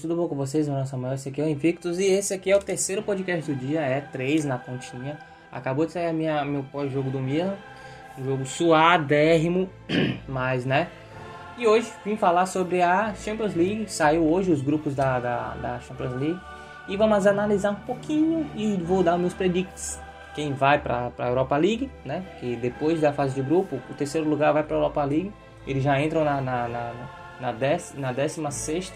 Tudo bom com vocês? Meu nome é Samuel, esse aqui é o Invictus e esse aqui é o terceiro podcast do dia, é 3 na continha. Acabou de sair a minha, meu pós-jogo do Milan, um jogo suadérrimo, mas né. E hoje vim falar sobre a Champions League, saiu hoje os grupos da, da, da Champions League e vamos analisar um pouquinho e vou dar meus predicts. Quem vai para a Europa League, né? Que depois da fase de grupo, o terceiro lugar vai para a Europa League. Eles já entram na, na, na na, dec, na 16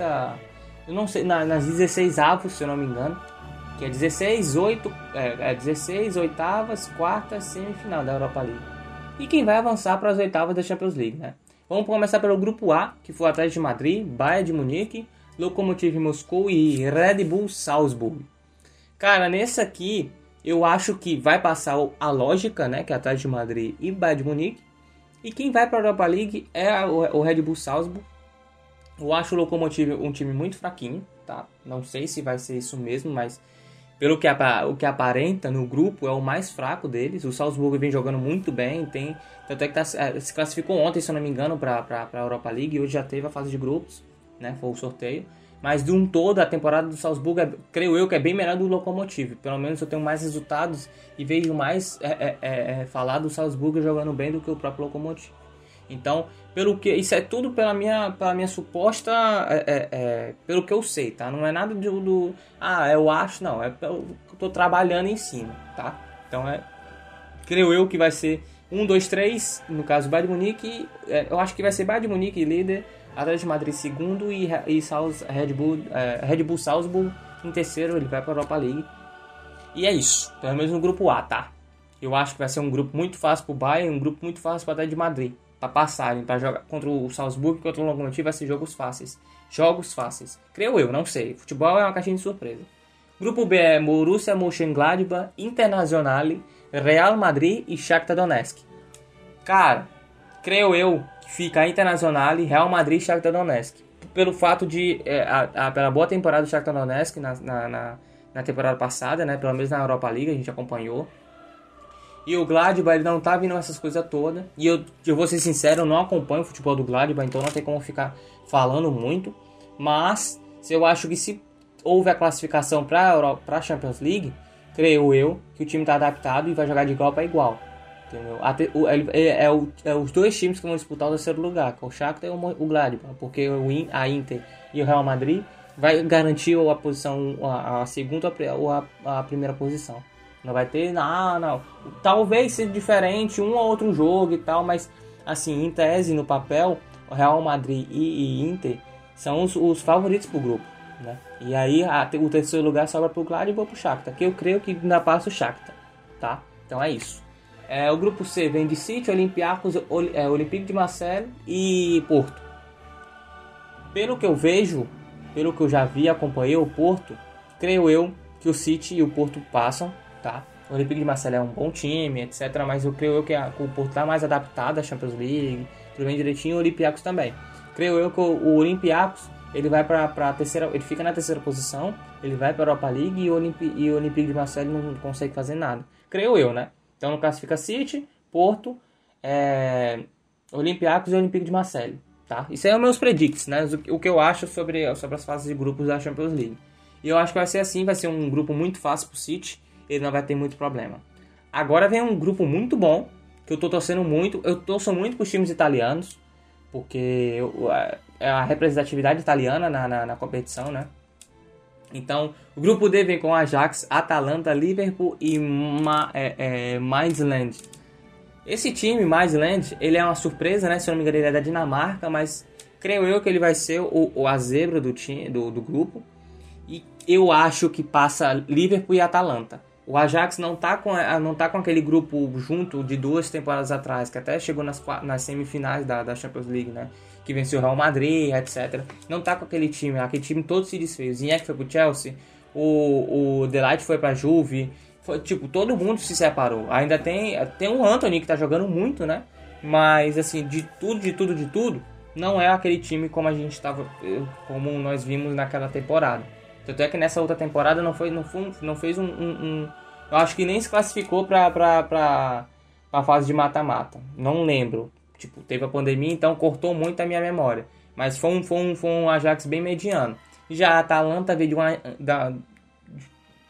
eu não sei, na, nas 16 avos, se eu não me engano, que é 16, 8, é, é 16, oitavas, quartas, semifinal da Europa League. E quem vai avançar para as oitavas da Champions League, né? Vamos começar pelo grupo A, que foi Atlético de Madrid, Bayern de Munique, Lokomotiv Moscou e Red Bull Salzburg. Cara, nesse aqui, eu acho que vai passar a lógica, né, que é Atlético de Madrid e Bayern de Munique. E quem vai para a Europa League é o Red Bull Salzburg, eu acho o Lokomotiv um time muito fraquinho, tá? Não sei se vai ser isso mesmo, mas pelo que, o que aparenta no grupo é o mais fraco deles. O Salzburgo vem jogando muito bem, tem tanto é que tá, se classificou ontem, se eu não me engano, para a Europa League e hoje já teve a fase de grupos, né? Foi o sorteio. Mas de um todo, a temporada do Salzburgo, é, creio eu que é bem melhor do Lokomotiv. Pelo menos eu tenho mais resultados e vejo mais é, é falar do Salzburgo jogando bem do que o próprio Lokomotiv. Então, pelo que isso é tudo pela minha, pela minha suposta, é, é, é, pelo que eu sei, tá? Não é nada do, do ah, eu acho, não. É eu tô trabalhando em cima, tá? Então é, creio eu que vai ser 1, 2, 3, no caso Bayern de Munique, é, eu acho que vai ser Bayern de Munique líder, Atlético de Madrid segundo e, e Saus, Red Bull, é, Red Bull Salzburg em terceiro, ele vai para a Europa League. E é isso, pelo menos no grupo A, tá? Eu acho que vai ser um grupo muito fácil pro Bayern, um grupo muito fácil para Atlético de Madrid para passagem, para jogar contra o Salzburgo, contra o Lokomotiv vai ser jogos fáceis. Jogos fáceis. Creio eu, não sei. Futebol é uma caixinha de surpresa. Grupo B é Borussia Mönchengladbach, Internazionale, Real Madrid e Shakhtar Donetsk. Cara, creio eu que fica Internazionale, Real Madrid e Shakhtar Donetsk. Pelo fato de, é, a, a, pela boa temporada do Shakhtar Donetsk na, na, na, na temporada passada, né, pelo menos na Europa League, a gente acompanhou. E o Gladbach ele não tá vindo essas coisas todas. E eu, eu vou ser sincero, eu não acompanho o futebol do Gladbach, então não tem como ficar falando muito. Mas eu acho que se houve a classificação para a Champions League, creio eu que o time está adaptado e vai jogar de igual para igual. Entendeu? Até, o, é, é, o, é, os dois times que vão disputar o terceiro lugar, que é o Shakhtar e o, o Gladbach, porque o, a Inter e o Real Madrid vai garantir a posição, a, a segunda ou a, a primeira posição. Não vai ter, não, não. Talvez seja diferente um ou outro jogo e tal, mas assim, em tese, no papel, Real Madrid e, e Inter são os, os favoritos pro grupo, né? E aí a, o terceiro lugar sobra pro Gladbach e pro Shakhtar, que eu creio que ainda passa o Shakhtar, tá? Então é isso. É, o grupo C vem de City, Olympiacos, é, Olympique de Marseille e Porto. Pelo que eu vejo, pelo que eu já vi, acompanhei o Porto, creio eu que o City e o Porto passam tá? O Olympique de Marseille é um bom time, etc. Mas eu creio eu que, a, Porto está mais adaptado à Champions League, tudo bem direitinho, o Olympiacos também. Creio eu que o, Olympiacos ele vai para terceira, ele fica na terceira posição, ele vai para a Europa League e o, Olympi, e o Olympique de Marseille não consegue fazer nada. Creio eu, né? Então no classifica City, Porto, é, Olympiacos e Olympique de Marseille, tá? Isso aí é os meus predicts, né? O, o que eu acho sobre, sobre as fases de grupos da Champions League. E eu acho que vai ser assim, vai ser um grupo muito fácil pro City ele não vai ter muito problema. Agora vem um grupo muito bom, que eu tô torcendo muito. Eu torço muito pros times italianos, porque é a representatividade italiana na, na, na, competição, né? Então, o grupo D vem com Ajax, Atalanta, Liverpool e Ma, é, é. Esse time, Mainzland, ele é uma surpresa, né? Se eu não me engano, ele é da Dinamarca, mas creio eu que ele vai ser o, o a zebra do, time, do, do grupo. E eu acho que passa Liverpool e Atalanta. O Ajax não tá com, não tá com aquele grupo junto de duas temporadas atrás, que até chegou nas, nas semifinais da, da Champions League, né? Que venceu o Real Madrid, etc. Não tá com aquele time, aquele time todo se desfez. O Zinhek foi pro Chelsea, o, o Delight foi pra Juve, foi, tipo, todo mundo se separou. Ainda tem, tem o Anthony que tá jogando muito, né? Mas, assim, de tudo, de tudo, de tudo, não é aquele time como a gente tava, como nós vimos naquela temporada. Tanto é que nessa outra temporada não, foi, não, foi, não fez um, um, um, Eu acho que nem se classificou pra, pra, pra, pra fase de mata-mata. Não lembro. Tipo, teve a pandemia, então cortou muito a minha memória. Mas foi um, foi um, foi um Ajax bem mediano. Já a Atalanta veio de uma, da,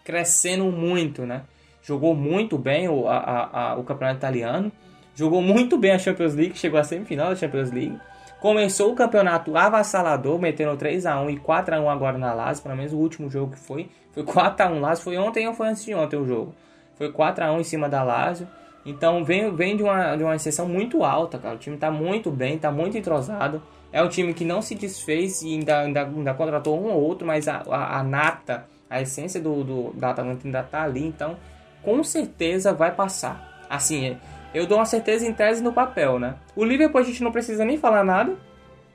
crescendo muito, né? Jogou muito bem o, a, a, o campeonato italiano, jogou muito bem a Champions League, chegou à semifinal da Champions League. Começou o campeonato avassalador, metendo 3 a 1 e 4 a 1 agora na Lazio, pelo menos o último jogo que foi, foi 4 a 1 Lazio, foi ontem ou foi antes de ontem o jogo? Foi 4 a 1 em cima da Lazio. Então vem, vem de, uma, de uma exceção muito alta, cara. O time tá muito bem, tá muito entrosado. É um time que não se desfez e ainda, ainda, ainda contratou um ou outro, mas a, a, a nata, a essência do, do, da Atalanta ainda tá ali. Então, com certeza vai passar. Assim, eu dou uma certeza em tese no papel, né? O Liverpool a gente não precisa nem falar nada,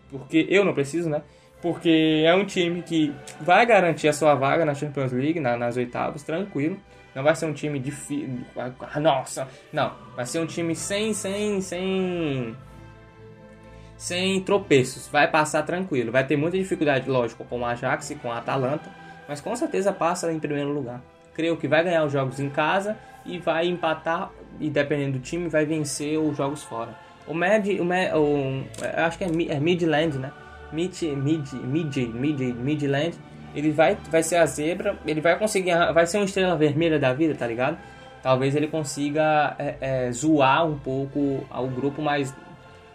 porque eu não preciso, né? Porque é um time que vai garantir a sua vaga na Champions League, na, nas oitavas, tranquilo. Não vai ser um time difícil. Nossa, não. Vai ser um time sem, sem, sem. Sem tropeços. Vai passar tranquilo. Vai ter muita dificuldade, lógico, com o Ajax e com a Atalanta. Mas com certeza passa em primeiro lugar. Creio que vai ganhar os jogos em casa e vai empatar. E dependendo do time, vai vencer os jogos fora. O Med. O, Med, o acho que é, é Midland, né? Mid, mid, mid, mid, Midland ele vai, vai ser a zebra, ele vai conseguir, vai ser uma estrela vermelha da vida, tá ligado? Talvez ele consiga é, é, zoar um pouco o grupo, mas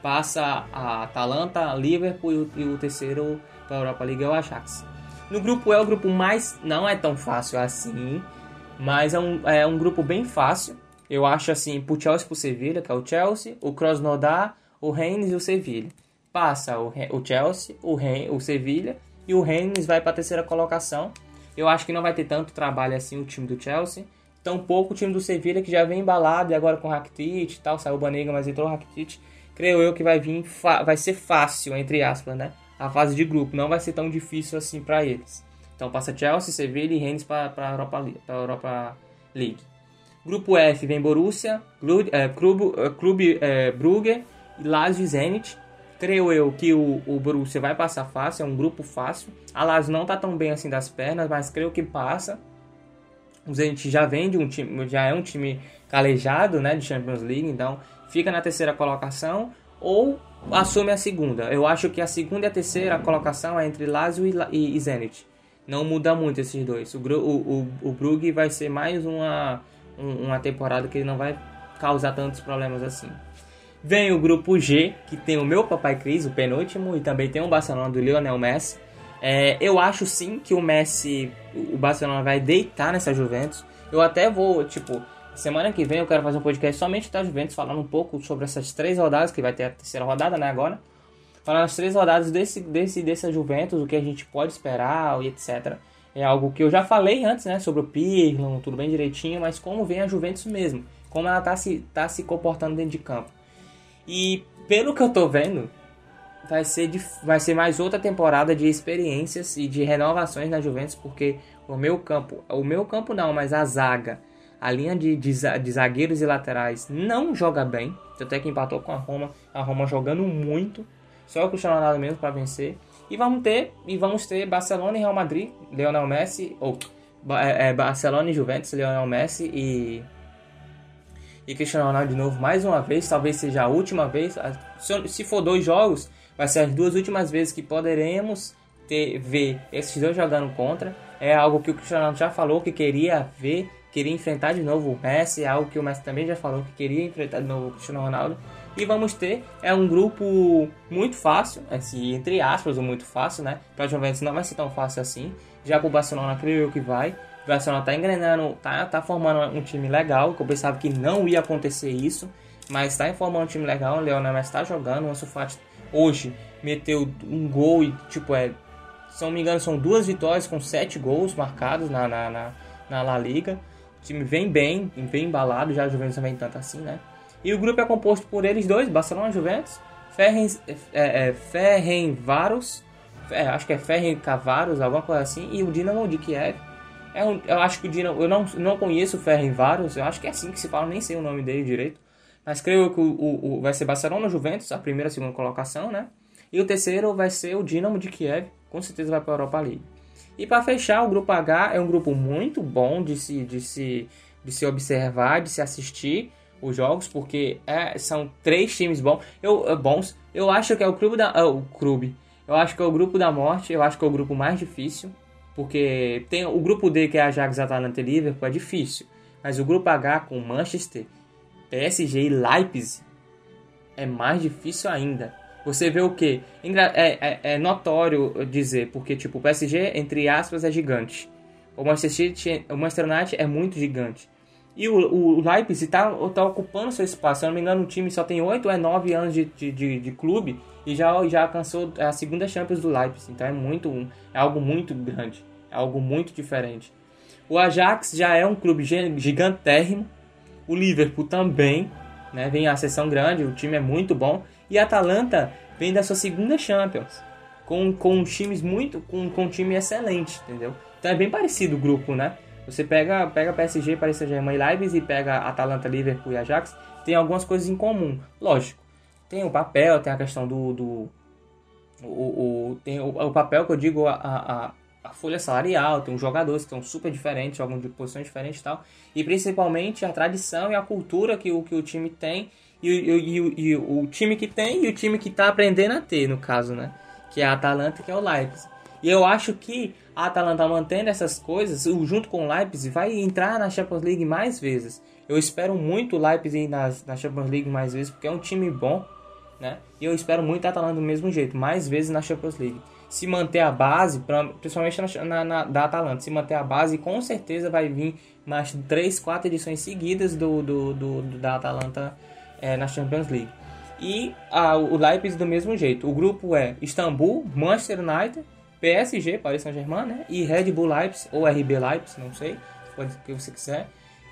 passa a Atalanta, Liverpool e o, e o terceiro para a Europa League é o Ajax. No grupo E, o grupo mais não é tão fácil assim, mas é um, é um grupo bem fácil. Eu acho assim, pro Chelsea pro Sevilla, que é o Chelsea, o Krasnodar, o Rennes e o Sevilla. Passa o, o Chelsea, o, Rennes, o Sevilla e o Rennes vai para a terceira colocação. Eu acho que não vai ter tanto trabalho assim o time do Chelsea. Tampouco o time do Sevilla, que já vem embalado e agora com o Rakitic e tal. Saiu o Banega, mas entrou o Rakitic. Creio eu que vai vir, vai ser fácil, entre aspas, né? A fase de grupo. Não vai ser tão difícil assim para eles. Então passa Chelsea, Sevilla e Rennes para a Europa, Europa League. Grupo F vem Borussia, Clube, é, Clube, é, Clube é, Brugge, Lazio e Zenit creio eu que o, o Borussia vai passar fácil, é um grupo fácil. A Lazio não tá tão bem assim das pernas, mas creio que passa. O Zenit já vem de um time, já é um time calejado, né, de Champions League, então fica na terceira colocação ou assume a segunda. Eu acho que a segunda e a terceira colocação é entre Lazio e, Zenit. Não muda muito esses dois. O, o, o, o Brugge vai ser mais uma, uma temporada que ele não vai causar tantos problemas assim. Vem o grupo G, que tem o meu papai Cris, o penúltimo, e também tem o Barcelona do Lionel Messi. É, eu acho sim que o Messi, o Barcelona vai deitar nessa Juventus. Eu até vou, tipo, semana que vem eu quero fazer um podcast somente da Juventus, falando um pouco sobre essas três rodadas, que vai ter a terceira rodada, né, agora. Falando as três rodadas desse, desse, dessa Juventus, o que a gente pode esperar e etc. É algo que eu já falei antes, né, sobre o Pirlo, tudo bem direitinho, mas como vem a Juventus mesmo, como ela tá se, tá se comportando dentro de campo. E pelo que eu tô vendo, vai ser, vai ser mais outra temporada de experiências e de renovações na Juventus, porque o meu campo, o meu campo não, mas a zaga, a linha de, de, de zagueiros e laterais não joga bem. Até que empatou com a Roma, a Roma jogando muito, só o Cristiano Ronaldo mesmo para vencer. E vamos ter, e vamos ter Barcelona e Real Madrid, Lionel Messi, ou é, é, Barcelona e Juventus, Lionel Messi e e Cristiano Ronaldo de novo mais uma vez, talvez seja a última vez. Se for dois jogos, vai ser as duas últimas vezes que poderemos ter, ver esses dois jogando contra. É algo que o Cristiano Ronaldo já falou que queria ver, queria enfrentar de novo o Messi, é algo que o Messi também já falou que queria enfrentar de novo o Cristiano Ronaldo. E vamos ter, é um grupo muito fácil, assim, entre aspas, muito fácil, né? Para o Juventus não vai ser tão fácil assim. Já para o Barcelona, creio que vai. O Barcelona tá engrenando, tá, tá formando um time legal, que eu pensava que não ia acontecer isso, mas tá formando um time legal, o Leonel Messi tá jogando, o Ansu hoje meteu um gol e, tipo, é, se não me engano, são duas vitórias com sete gols marcados na, na, na, na La Liga. O time vem bem, vem embalado, já a Juventus não vem tanto assim, né? E o grupo é composto por eles dois, Barcelona Juventus, Ferren, é, é, é, acho que é Ferren Cavaros, alguma coisa assim, e o Dinamo de Kiev. É um, eu acho que o Dinamo, eu não, não conheço o Ferroviários, eu acho que é assim que se fala, nem sei o nome dele direito. Mas creio que o, o, o vai ser Barcelona Juventus, a primeira e a segunda colocação, né? E o terceiro vai ser o Dinamo de Kiev, com certeza vai para a Europa League. E para fechar, o grupo H é um grupo muito bom de se, de se, de se observar, de se assistir os jogos, porque é, são três times bons. Eu, bons. Eu acho que é o clube da. Uh, o clube. Eu acho que é o grupo da morte, eu acho que é o grupo mais difícil, porque tem o grupo D que é Ajax, Atalanta e Liverpool é difícil, mas o grupo H com Manchester, PSG e Leipzig é mais difícil ainda. Você vê o que? É, é, é, notório dizer, porque tipo, o PSG, entre aspas, é gigante. O Manchester, o Manchester United é muito gigante. E o, o Leipzig está tá ocupando seu espaço. Se eu não me engano, o time só tem 8 ou é 9 anos de, de, de, de, clube e já, já alcançou a segunda Champions do Leipzig. Então é muito é algo muito grande, é algo muito diferente. O Ajax já é um clube gigantérrimo. O Liverpool também, né? Vem a sessão grande, o time é muito bom. E a Atalanta vem da sua segunda Champions. Com, com times muito. Com, com um time excelente, entendeu? Então é bem parecido o grupo, né? Você pega, pega PSG, Paris Saint-Germain e Leipzig e pega Atalanta, Liverpool e Ajax, tem algumas coisas em comum. Lógico, tem o papel, tem a questão do... do o, o, tem o, o papel que eu digo, a, a, a folha salarial, tem os jogadores que estão super diferentes, jogam de posições diferentes e tal. E principalmente a tradição e a cultura que o, que o time tem e, e, e, e o time que tem e o time que está aprendendo a ter, no caso, né? Que é a Atalanta que é o Leipzig. E eu acho que a Atalanta mantendo essas coisas, junto com o Leipzig, vai entrar na Champions League mais vezes. Eu espero muito o Leipzig na, na Champions League mais vezes, porque é um time bom, né? E eu espero muito a Atalanta do mesmo jeito, mais vezes na Champions League. Se manter a base, principalmente na, na, na, da Atalanta, se manter a base, com certeza vai vir mais 3, 4 edições seguidas do, do, do, do da Atalanta é, na Champions League. E a, o Leipzig do mesmo jeito. O grupo é Istambul, Manchester United, PSG, Paris Saint-Germain, né? E Red Bull Leipzig, ou RB Leipzig, não sei, pode o que você quiser.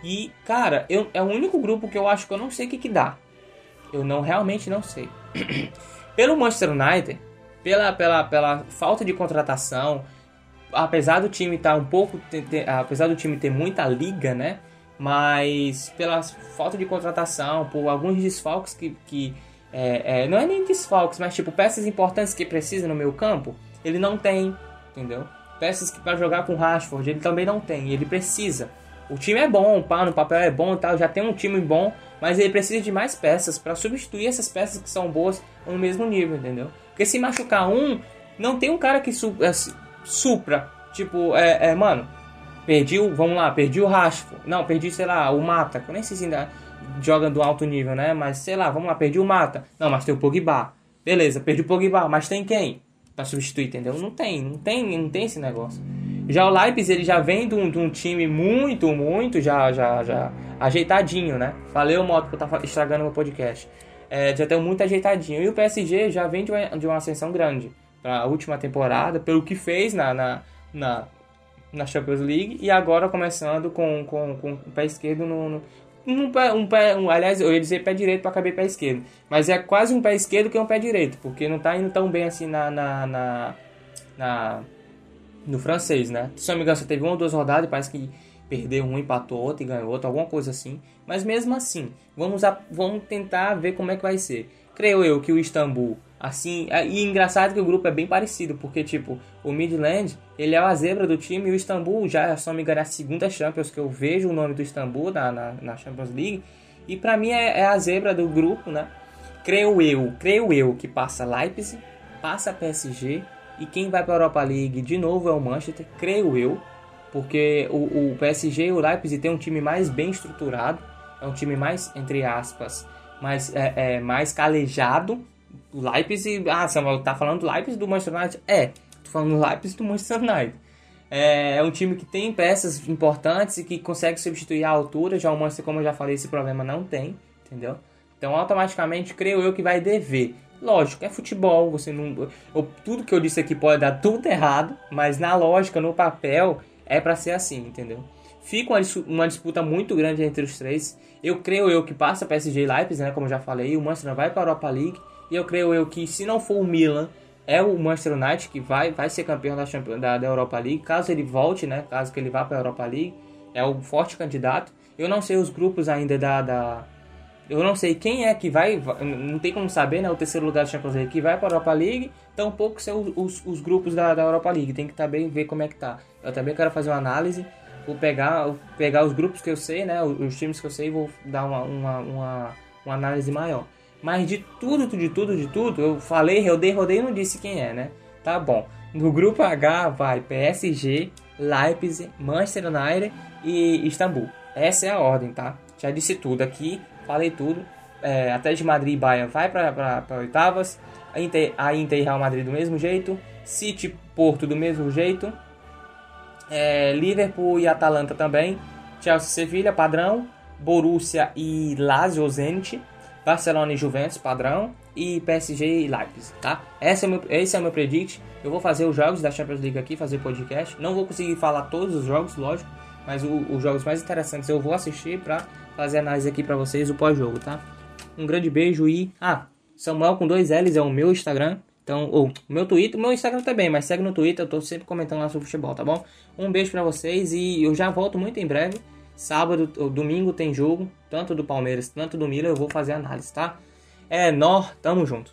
E, cara, eu, é o único grupo que eu acho que eu não sei o que, que dá. Eu não realmente não sei. Pelo Manchester United, pela, pela, pela falta de contratação, apesar do time estar tá um pouco. Apesar do time ter muita liga, né? Mas pela falta de contratação, por alguns desfalques que. que é, é, não é nem desfalques, mas tipo peças importantes que precisa no meu campo ele não tem, entendeu? Peças que para jogar com Rashford ele também não tem, ele precisa. O time é bom, pá, no papel é bom e tal, já tem um time bom, mas ele precisa de mais peças para substituir essas peças que são boas no mesmo nível, entendeu? Porque se machucar um, não tem um cara que su é, supra, tipo, é, é, mano, perdi o, vamos lá, perdi o Rashford, não, perdi, sei lá, o Mata, que eu nem sei se ainda joga do alto nível, né? Mas sei lá, vamos lá, perdi o Mata, não, mas tem o Pogba, beleza, perdi o Pogba, mas tem quem? para substituir, entendeu? Não tem, não tem, não tem esse negócio. Já o Leipzig ele já vem de um, de um time muito, muito já, já, já ajeitadinho, né? Falei o modo que eu tava estragando meu podcast. É, já tem muito ajeitadinho. E o PSG já vem de uma, de uma ascensão grande para a última temporada, pelo que fez na, na, na, na, Champions League e agora começando com, com, com o pé esquerdo no, no, um pé, um pé um, aliás, eu ia dizer pé direito para caber pé esquerdo. Mas é quase um pé esquerdo que é um pé direito, porque não tá indo tão bem assim na, na, na, na no francês, né? Se não me engano, só teve uma ou duas rodadas, parece que perdeu um, empatou outro e ganhou outro, alguma coisa assim. Mas mesmo assim, vamos, a, vamos tentar ver como é que vai ser. Creio eu que o Istambul Assim, e engraçado que o grupo é bem parecido, porque tipo, o Midland, ele é a zebra do time e o Istambul já, só me engano, é a segunda Champions que eu vejo o nome do Istambul na, na, na Champions League. E para mim é, é, a zebra do grupo, né? Creio eu, creio eu que passa Leipzig, passa PSG e quem vai para a Europa League de novo é o Manchester, creio eu, porque o, o PSG e o Leipzig tem um time mais bem estruturado, é um time mais, entre aspas, mais, é, é mais calejado o Leipzig, ah, Samuel, tá falando do Leipzig do Manchester United? É, tô falando do Leipzig do Manchester United. É, é um time que tem peças importantes e que consegue substituir a altura. Já o Manchester, como eu já falei, esse problema não tem, entendeu? Então, automaticamente, creio eu que vai dever. Lógico, é futebol, você não. Eu, tudo que eu disse aqui pode dar tudo errado, mas na lógica, no papel, é para ser assim, entendeu? Fica uma, uma, disputa muito grande entre os três. Eu creio eu que passa PSG e Leipzig, né? Como eu já falei, o Manchester vai para a Europa League. E eu creio eu que se não for o Milan, é o Manchester United que vai, vai ser campeão da, Champions, da, da Europa League. Caso ele volte, né? Caso que ele vá para a Europa League, é o forte candidato. Eu não sei os grupos ainda da, da, eu não sei quem é que vai, não tem como saber, né? O terceiro lugar da Champions League que vai para a Europa League, tampouco ser os, os, grupos da, da Europa League. Tem que também ver como é que tá. Eu também quero fazer uma análise, vou pegar, pegar os grupos que eu sei, né? Os, os times que eu sei, vou dar uma, uma, uma, uma análise maior. Mas de tudo, de tudo, de tudo, eu falei, rodei, rodei e não disse quem é, né? Tá bom. No grupo H vai PSG, Leipzig, Manchester United e Istambul. Essa é a ordem, tá? Já disse tudo aqui, falei tudo. É, até de Madrid e Bayern vai para oitavas. A Inter, a Inter e Real Madrid do mesmo jeito. City Porto do mesmo jeito. É, Liverpool e Atalanta também. Chelsea Sevilha, padrão. Borussia e Lazio Zenit. Barcelona e Juventus, padrão. E PSG e Leipzig, tá? Esse é, meu, esse é o meu predict. Eu vou fazer os jogos da Champions League aqui, fazer podcast. Não vou conseguir falar todos os jogos, lógico. Mas o, os jogos mais interessantes eu vou assistir pra fazer análise aqui pra vocês o pós-jogo, tá? Um grande beijo e... Ah, Samuel com dois L's é o meu Instagram. Então, ou o meu Twitter, meu Instagram também, mas segue no Twitter, eu tô sempre comentando lá sobre futebol, tá bom? Um beijo para vocês e eu já volto muito em breve. Sábado domingo tem jogo, tanto do Palmeiras, tanto do Milan, eu vou fazer análise, tá? É, nó, tamo junto.